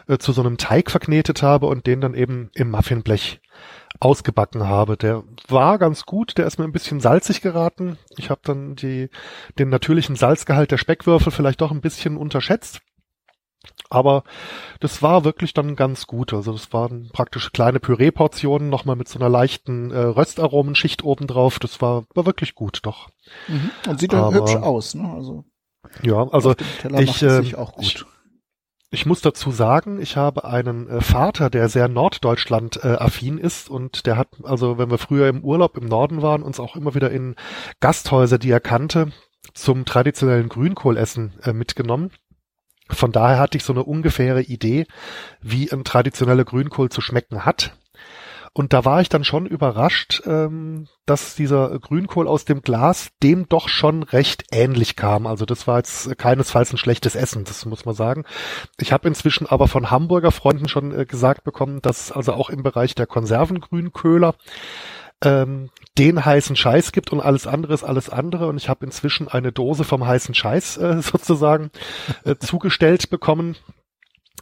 äh, zu so einem Teig verknetet habe und den dann eben im Muffinblech ausgebacken habe. Der war ganz gut, der ist mir ein bisschen salzig geraten. Ich habe dann die, den natürlichen Salzgehalt der Speckwürfel vielleicht doch ein bisschen unterschätzt. Aber das war wirklich dann ganz gut. Also das waren praktisch kleine Püree-Portionen, nochmal mit so einer leichten äh, Röstaromenschicht obendrauf. Das war, war wirklich gut, doch. Mhm. Und sieht dann hübsch aus, ne? Also. Ja, also ich, äh, auch gut. Ich, ich muss dazu sagen, ich habe einen äh, Vater, der sehr Norddeutschland äh, affin ist und der hat, also wenn wir früher im Urlaub im Norden waren, uns auch immer wieder in Gasthäuser, die er kannte, zum traditionellen Grünkohlessen äh, mitgenommen. Von daher hatte ich so eine ungefähre Idee, wie ein traditioneller Grünkohl zu schmecken hat. Und da war ich dann schon überrascht, ähm, dass dieser Grünkohl aus dem Glas dem doch schon recht ähnlich kam. Also das war jetzt keinesfalls ein schlechtes Essen, das muss man sagen. Ich habe inzwischen aber von Hamburger Freunden schon äh, gesagt bekommen, dass also auch im Bereich der Konservengrünköhler ähm, den heißen Scheiß gibt und alles andere ist alles andere. Und ich habe inzwischen eine Dose vom heißen Scheiß äh, sozusagen äh, zugestellt bekommen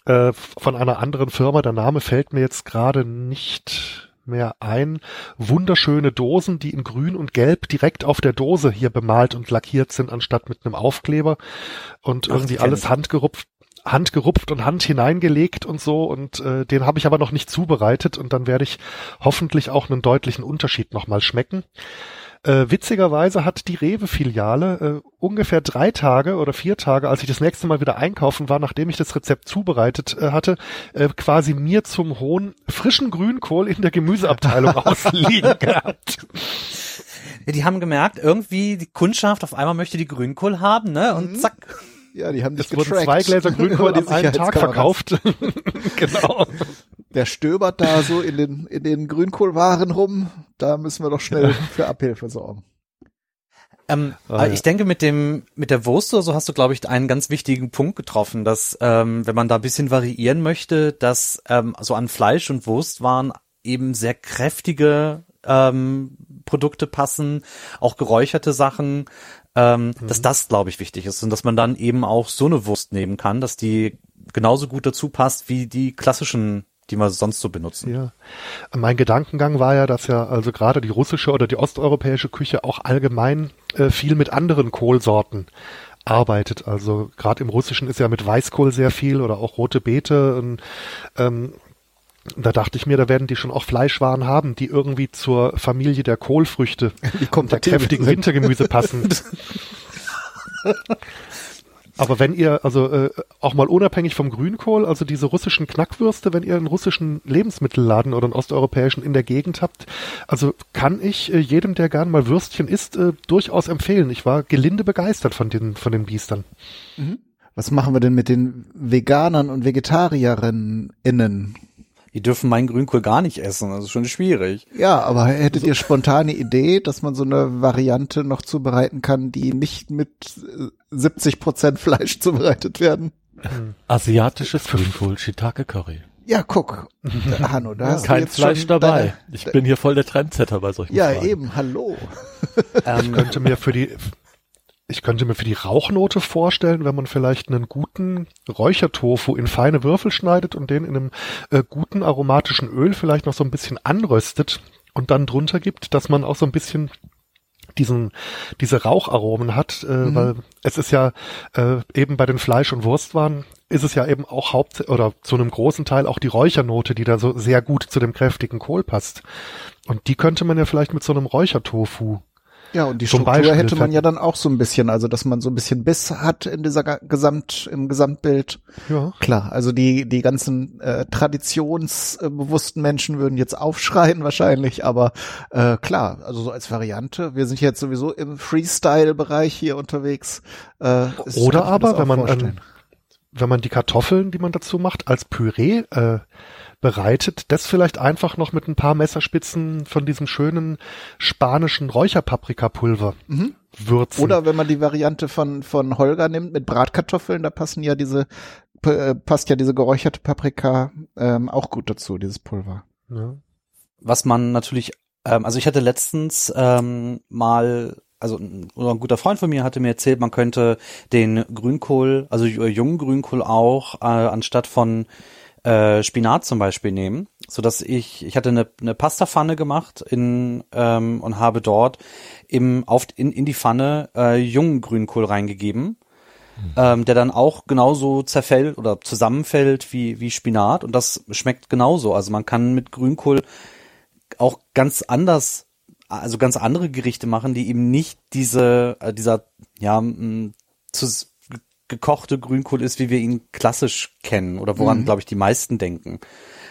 äh, von einer anderen Firma. Der Name fällt mir jetzt gerade nicht mehr ein. Wunderschöne Dosen, die in grün und gelb direkt auf der Dose hier bemalt und lackiert sind, anstatt mit einem Aufkleber. Und Ach, irgendwie alles handgerupft. Handgerupft und Hand hineingelegt und so und äh, den habe ich aber noch nicht zubereitet und dann werde ich hoffentlich auch einen deutlichen Unterschied nochmal schmecken. Äh, witzigerweise hat die Rewe-Filiale äh, ungefähr drei Tage oder vier Tage, als ich das nächste Mal wieder einkaufen war, nachdem ich das Rezept zubereitet äh, hatte, äh, quasi mir zum Hohn frischen Grünkohl in der Gemüseabteilung ausliegen gehabt. Ja, die haben gemerkt, irgendwie die Kundschaft auf einmal möchte die Grünkohl haben, ne? Und mhm. zack. Ja, die haben dich es wurden zwei Gläser Grünkohl am einen Tag verkauft. genau der stöbert da so in den, in den Grünkohlwaren rum. Da müssen wir doch schnell für Abhilfe sorgen. Ähm, ah, ja. Ich denke, mit dem mit der Wurst oder so hast du, glaube ich, einen ganz wichtigen Punkt getroffen, dass ähm, wenn man da ein bisschen variieren möchte, dass ähm, so an Fleisch und Wurstwaren eben sehr kräftige ähm, Produkte passen, auch geräucherte Sachen, ähm, mhm. dass das, glaube ich, wichtig ist und dass man dann eben auch so eine Wurst nehmen kann, dass die genauso gut dazu passt wie die klassischen die wir sonst so benutzen. Ja. Mein Gedankengang war ja, dass ja also gerade die russische oder die osteuropäische Küche auch allgemein äh, viel mit anderen Kohlsorten arbeitet. Also gerade im Russischen ist ja mit Weißkohl sehr viel oder auch rote Beete. Und, ähm, da dachte ich mir, da werden die schon auch Fleischwaren haben, die irgendwie zur Familie der Kohlfrüchte, die der kräftigen Wintergemüse passen. Aber wenn ihr, also äh, auch mal unabhängig vom Grünkohl, also diese russischen Knackwürste, wenn ihr einen russischen Lebensmittelladen oder einen osteuropäischen in der Gegend habt, also kann ich äh, jedem, der gern mal Würstchen isst, äh, durchaus empfehlen. Ich war gelinde begeistert von den, von den Biestern. Mhm. Was machen wir denn mit den Veganern und Vegetarierinnen innen? Die dürfen meinen Grünkohl gar nicht essen. Das ist schon schwierig. Ja, aber hättet ihr spontane Idee, dass man so eine Variante noch zubereiten kann, die nicht mit 70 äh, Prozent Fleisch zubereitet werden? Asiatisches Grünkohl, Shiitake Curry. Ja, guck, Hanno, da hast Kein Fleisch dabei. Deine, ich bin hier voll der Trendsetter bei solchen Ja, Fragen. eben, hallo. ich könnte mir für die ich könnte mir für die Rauchnote vorstellen, wenn man vielleicht einen guten Räuchertofu in feine Würfel schneidet und den in einem äh, guten aromatischen Öl vielleicht noch so ein bisschen anröstet und dann drunter gibt, dass man auch so ein bisschen diesen diese Raucharomen hat, äh, mhm. weil es ist ja äh, eben bei den Fleisch- und Wurstwaren ist es ja eben auch haupt oder zu einem großen Teil auch die Räuchernote, die da so sehr gut zu dem kräftigen Kohl passt. Und die könnte man ja vielleicht mit so einem Räuchertofu ja, und die Struktur Beispiel hätte man ja dann auch so ein bisschen, also dass man so ein bisschen Biss hat in dieser Gesamt, im Gesamtbild. Ja. Klar, also die, die ganzen äh, traditionsbewussten Menschen würden jetzt aufschreien wahrscheinlich, aber äh, klar, also so als Variante, wir sind jetzt sowieso im Freestyle-Bereich hier unterwegs. Äh, Oder aber, wenn man, ähm, wenn man die Kartoffeln, die man dazu macht, als Püree äh, bereitet, das vielleicht einfach noch mit ein paar Messerspitzen von diesem schönen spanischen Räucherpaprikapulver mhm. würzen. Oder wenn man die Variante von, von Holger nimmt mit Bratkartoffeln, da passen ja diese, äh, passt ja diese geräucherte Paprika ähm, auch gut dazu, dieses Pulver. Ja. Was man natürlich, ähm, also ich hatte letztens ähm, mal also ein, ein guter Freund von mir hatte mir erzählt, man könnte den Grünkohl, also jungen Grünkohl auch, äh, anstatt von äh, Spinat zum Beispiel nehmen, so dass ich ich hatte eine, eine Pastapfanne gemacht in ähm, und habe dort im auf in, in die Pfanne äh, jungen Grünkohl reingegeben, mhm. ähm, der dann auch genauso zerfällt oder zusammenfällt wie wie Spinat und das schmeckt genauso. Also man kann mit Grünkohl auch ganz anders also ganz andere Gerichte machen, die eben nicht diese, äh, dieser, ja, zu, gekochte Grünkohl ist, wie wir ihn klassisch kennen oder woran, Mhm. glaube ich, die meisten denken.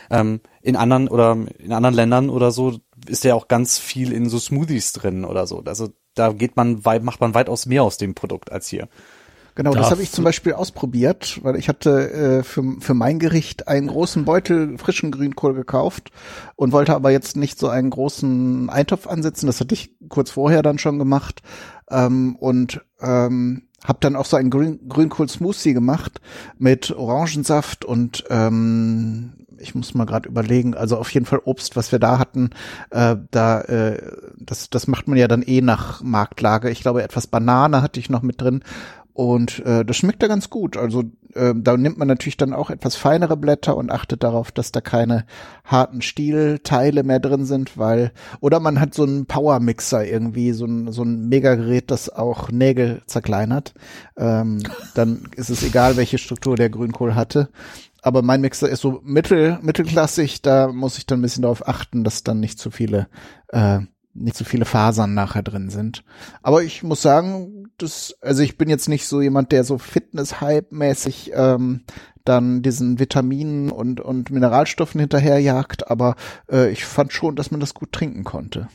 Ähm, in anderen oder in anderen Ländern oder so ist ja auch ganz viel in so Smoothies drin oder so. Also da geht man weit, macht man weitaus mehr aus dem Produkt als hier. Genau, das Darf- habe ich zum Beispiel ausprobiert, weil ich hatte äh, für, für mein Gericht einen großen Beutel frischen Grünkohl gekauft und wollte aber jetzt nicht so einen großen Eintopf ansetzen. Das hatte ich kurz vorher dann schon gemacht ähm, und ähm, habe dann auch so einen Grün, Grünkohl-Smoothie gemacht mit Orangensaft und ähm, ich muss mal gerade überlegen, also auf jeden Fall Obst, was wir da hatten, äh, da äh, das das macht man ja dann eh nach Marktlage. Ich glaube etwas Banane hatte ich noch mit drin und äh, das schmeckt da ganz gut. Also äh, da nimmt man natürlich dann auch etwas feinere Blätter und achtet darauf, dass da keine harten Stielteile mehr drin sind, weil oder man hat so einen Power-Mixer irgendwie, so ein, so ein Megagerät, das auch Nägel zerkleinert. Ähm, dann ist es egal, welche Struktur der Grünkohl hatte. Aber mein Mixer ist so mittel, mittelklassig, da muss ich dann ein bisschen darauf achten, dass dann nicht zu viele, äh, nicht zu viele Fasern nachher drin sind. Aber ich muss sagen, das, also ich bin jetzt nicht so jemand, der so Fitness-Hype-mäßig ähm, dann diesen Vitaminen und, und Mineralstoffen hinterherjagt, aber äh, ich fand schon, dass man das gut trinken konnte.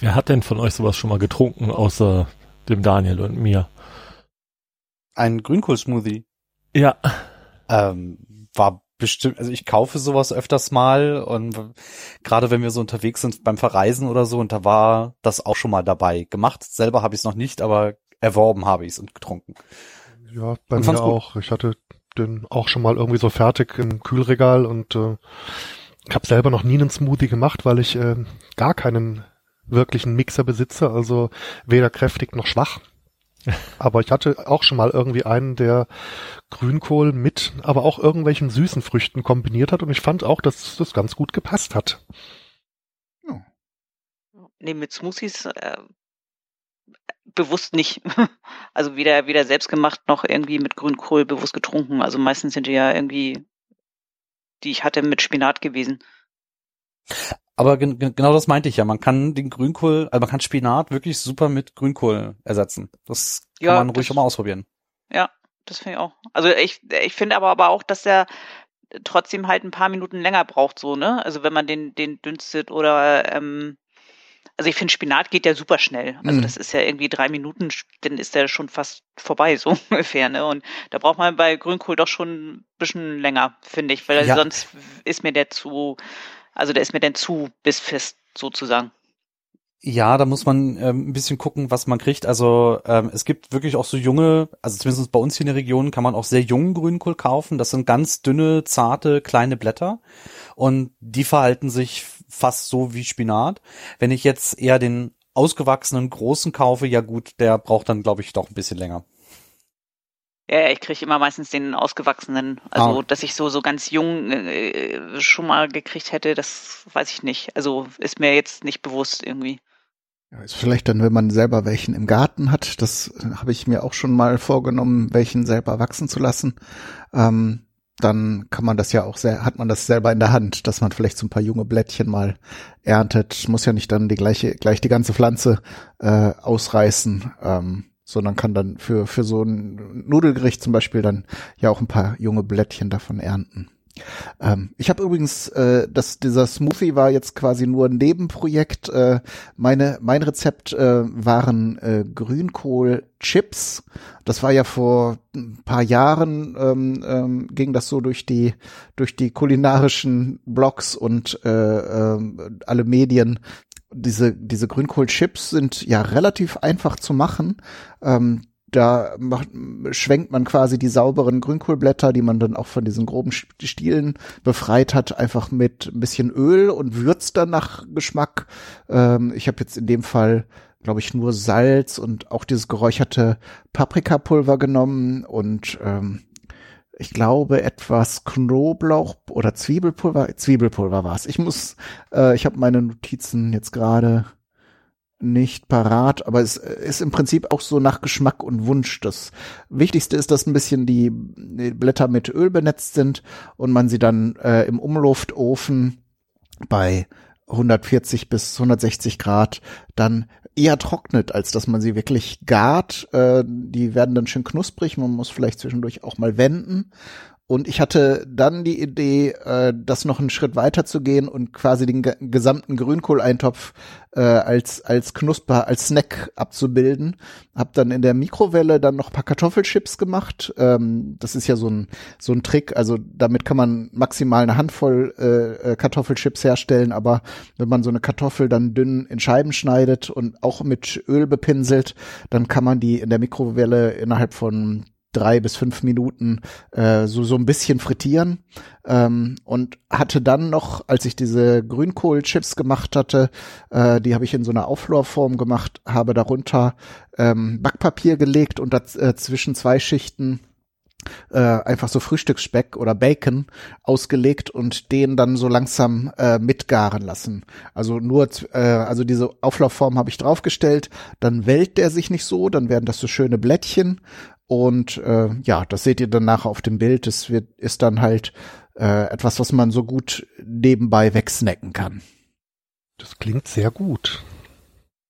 Wer hat denn von euch sowas schon mal getrunken, außer dem Daniel und mir? Ein Grünkohl-Smoothie Ja, ähm, war bestimmt, also ich kaufe sowas öfters mal und gerade wenn wir so unterwegs sind beim Verreisen oder so und da war das auch schon mal dabei. Gemacht selber habe ich es noch nicht, aber erworben habe ich es und getrunken. Ja, bei Und mir fand's gut. auch. Ich hatte den auch schon mal irgendwie so fertig im Kühlregal und äh, habe selber noch nie einen Smoothie gemacht, weil ich äh, gar keinen wirklichen Mixer besitze, also weder kräftig noch schwach. Aber ich hatte auch schon mal irgendwie einen, der Grünkohl mit, aber auch irgendwelchen süßen Früchten kombiniert hat und ich fand auch, dass das ganz gut gepasst hat. Nee, mit Smoothies äh, bewusst nicht. Also weder, weder selbst gemacht noch irgendwie mit Grünkohl bewusst getrunken. Also meistens sind die ja irgendwie, die ich hatte, mit Spinat gewesen. Aber gen gen- genau das meinte ich ja. Man kann den Grünkohl, also man kann Spinat wirklich super mit Grünkohl ersetzen. Das kann Ja, man ruhig auch mal ausprobieren. Ja, das finde ich auch. Also ich, ich finde aber, aber auch, dass der trotzdem halt ein paar Minuten länger braucht, so, ne? Also wenn man den, den dünstet oder ähm, also ich finde, Spinat geht ja super schnell. Also Mhm. das ist ja irgendwie drei Minuten, dann ist der schon fast vorbei, so ungefähr, ne? Und da braucht man bei Grünkohl doch schon ein bisschen länger, finde ich, weil Ja. sonst ist mir der zu, also der ist mir dann zu bissfest sozusagen. Ja, da muss man ähm, ein bisschen gucken, was man kriegt. Also ähm, es gibt wirklich auch so junge, also zumindest bei uns hier in der Region kann man auch sehr jungen Grünkohl kaufen. Das sind ganz dünne, zarte, kleine Blätter und die verhalten sich fast so wie Spinat. Wenn ich jetzt eher den ausgewachsenen großen kaufe, ja gut, der braucht dann glaube ich doch ein bisschen länger. Ja, ich kriege immer meistens den ausgewachsenen. Also, Ah. dass ich so so ganz jung äh, schon mal gekriegt hätte, das weiß ich nicht. Also ist mir jetzt nicht bewusst irgendwie. Ja, ist vielleicht dann, wenn man selber welchen im Garten hat, das habe ich mir auch schon mal vorgenommen, welchen selber wachsen zu lassen. Ähm, dann kann man das ja auch sehr, hat man das selber in der Hand, dass man vielleicht so ein paar junge Blättchen mal erntet. Muss ja nicht dann die gleiche, gleich die ganze Pflanze äh, ausreißen, ähm, sondern kann dann für, für so ein Nudelgericht zum Beispiel dann ja auch ein paar junge Blättchen davon ernten. Ähm, ich habe übrigens, äh, das, dieser Smoothie war jetzt quasi nur ein Nebenprojekt. Äh, meine, mein Rezept äh, waren äh, Grünkohl-Chips. Das war ja vor ein paar Jahren ähm, ähm, ging das so durch die durch die kulinarischen Blogs und äh, ähm, alle Medien. Diese diese Grünkohl-Chips sind ja relativ einfach zu machen. Ähm, da macht, schwenkt man quasi die sauberen Grünkohlblätter, die man dann auch von diesen groben Stielen befreit hat, einfach mit ein bisschen Öl und würzt dann nach Geschmack. Ähm, ich habe jetzt in dem Fall, glaube ich, nur Salz und auch dieses geräucherte Paprikapulver genommen und ähm, ich glaube etwas Knoblauch oder Zwiebelpulver. Zwiebelpulver war es. Ich muss, äh, ich habe meine Notizen jetzt gerade nicht parat, aber es ist im Prinzip auch so nach Geschmack und Wunsch. Das Wichtigste ist, dass ein bisschen die, die Blätter mit Öl benetzt sind und man sie dann äh, im Umluftofen bei 140 bis 160 Grad dann eher trocknet, als dass man sie wirklich gart. Äh, die werden dann schön knusprig. Man muss vielleicht zwischendurch auch mal wenden. Und ich hatte dann die Idee, äh, das noch einen Schritt weiter zu gehen und quasi den gesamten Grünkohleintopf äh, als als Knusper, als Snack abzubilden. Hab dann in der Mikrowelle dann noch paar Kartoffelchips gemacht. Ähm, das ist ja so ein so ein Trick. Also damit kann man maximal eine Handvoll äh, äh Kartoffelchips herstellen. Aber wenn man so eine Kartoffel dann dünn in Scheiben schneidet und auch mit Öl bepinselt, dann kann man die in der Mikrowelle innerhalb von drei bis fünf Minuten äh, so, so ein bisschen frittieren ähm, und hatte dann noch, als ich diese Grünkohlchips gemacht hatte, äh, die habe ich in so einer Auflaufform gemacht, habe darunter ähm, Backpapier gelegt und dazwischen äh, zwei Schichten äh, einfach so Frühstücksspeck oder Bacon ausgelegt und den dann so langsam äh, mitgaren lassen. Also nur, äh, also diese Auflaufform habe ich draufgestellt, dann wellt der sich nicht so, dann werden das so schöne Blättchen und äh, ja, das seht ihr dann nachher auf dem Bild. Das wird, ist dann halt äh, etwas, was man so gut nebenbei wegsnacken kann. Das klingt sehr gut.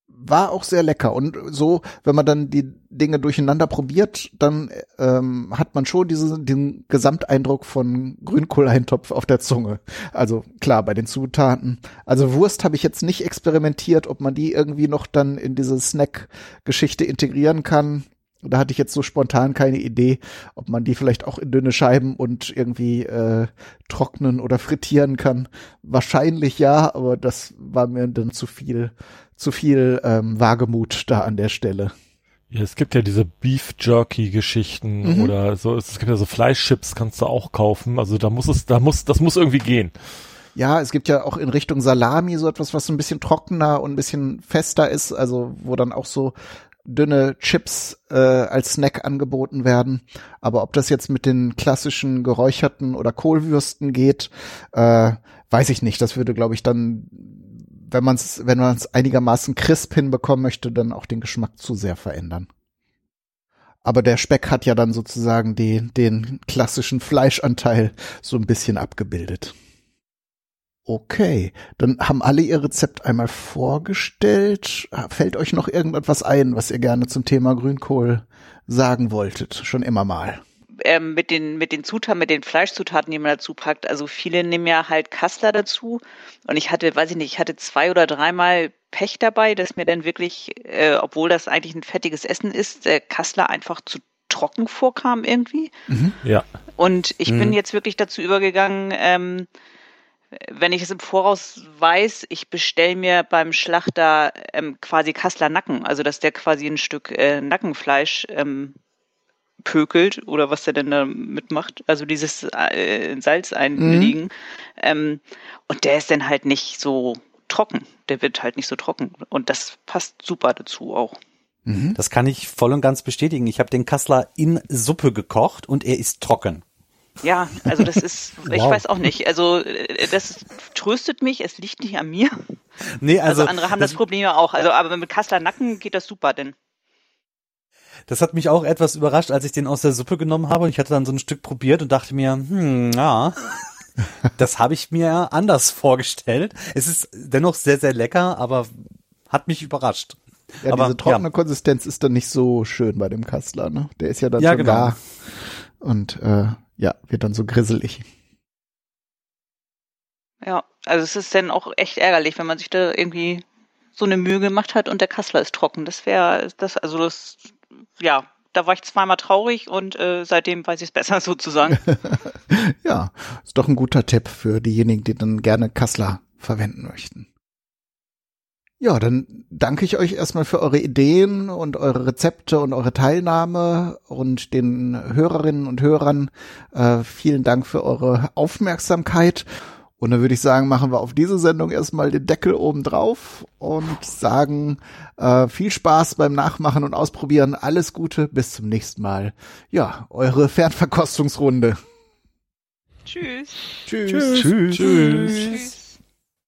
War auch sehr lecker. Und so, wenn man dann die Dinge durcheinander probiert, dann ähm, hat man schon diesen, den Gesamteindruck von Grünkohleintopf auf der Zunge. Also klar, bei den Zutaten. Also Wurst habe ich jetzt nicht experimentiert, ob man die irgendwie noch dann in diese Snack-Geschichte integrieren kann da hatte ich jetzt so spontan keine Idee, ob man die vielleicht auch in dünne Scheiben und irgendwie äh, trocknen oder frittieren kann. Wahrscheinlich ja, aber das war mir dann zu viel, zu viel ähm, Wagemut da an der Stelle. Ja, es gibt ja diese Beef Jerky Geschichten mhm. oder so. Es gibt ja so Fleischchips, kannst du auch kaufen. Also da muss es, da muss, das muss irgendwie gehen. Ja, es gibt ja auch in Richtung Salami so etwas, was so ein bisschen trockener und ein bisschen fester ist, also wo dann auch so dünne Chips äh, als Snack angeboten werden. Aber ob das jetzt mit den klassischen geräucherten oder Kohlwürsten geht, äh, weiß ich nicht. Das würde, glaube ich, dann, wenn man es, wenn man es einigermaßen crisp hinbekommen möchte, dann auch den Geschmack zu sehr verändern. Aber der Speck hat ja dann sozusagen die, den klassischen Fleischanteil so ein bisschen abgebildet. Okay, dann haben alle ihr Rezept einmal vorgestellt. Fällt euch noch irgendetwas ein, was ihr gerne zum Thema Grünkohl sagen wolltet? Schon immer mal. Ähm, mit den mit den Zutaten, mit den Fleischzutaten, die man dazu packt. Also viele nehmen ja halt Kassler dazu. Und ich hatte, weiß ich nicht, ich hatte zwei oder dreimal Pech dabei, dass mir dann wirklich, äh, obwohl das eigentlich ein fettiges Essen ist, der Kassler einfach zu trocken vorkam irgendwie. Mhm. Ja. Und ich mhm. bin jetzt wirklich dazu übergegangen, ähm, wenn ich es im Voraus weiß, ich bestelle mir beim Schlachter ähm, quasi Kassler Nacken, also dass der quasi ein Stück äh, Nackenfleisch ähm, pökelt oder was der denn da mitmacht, also dieses äh, Salz einlegen. Mhm. Ähm, und der ist dann halt nicht so trocken. Der wird halt nicht so trocken. Und das passt super dazu auch. Mhm. Das kann ich voll und ganz bestätigen. Ich habe den Kassler in Suppe gekocht und er ist trocken. Ja, also das ist, ich wow. weiß auch nicht. Also äh, das tröstet mich, es liegt nicht an mir. Nee, also, also andere haben das, das Problem ja auch. Also aber mit Kassler Nacken geht das super denn. Das hat mich auch etwas überrascht, als ich den aus der Suppe genommen habe. Und ich hatte dann so ein Stück probiert und dachte mir, hm, ja, das habe ich mir anders vorgestellt. Es ist dennoch sehr, sehr lecker, aber hat mich überrascht. Ja, aber, diese trockene ja. Konsistenz ist dann nicht so schön bei dem Kassler, ne? Der ist ja dann ja, so genau. gar. Und äh, ja, wird dann so grisselig. Ja, also es ist dann auch echt ärgerlich, wenn man sich da irgendwie so eine Mühe gemacht hat und der Kassler ist trocken. Das wäre, das, also das, ja, da war ich zweimal traurig und äh, seitdem weiß ich es besser sozusagen. ja, ist doch ein guter Tipp für diejenigen, die dann gerne Kassler verwenden möchten. Ja, dann danke ich euch erstmal für eure Ideen und eure Rezepte und eure Teilnahme und den Hörerinnen und Hörern äh, vielen Dank für eure Aufmerksamkeit. Und dann würde ich sagen, machen wir auf diese Sendung erstmal den Deckel oben drauf und sagen äh, viel Spaß beim Nachmachen und Ausprobieren. Alles Gute, bis zum nächsten Mal. Ja, eure Fernverkostungsrunde. Tschüss. Tschüss. Tschüss. Tschüss. Tschüss.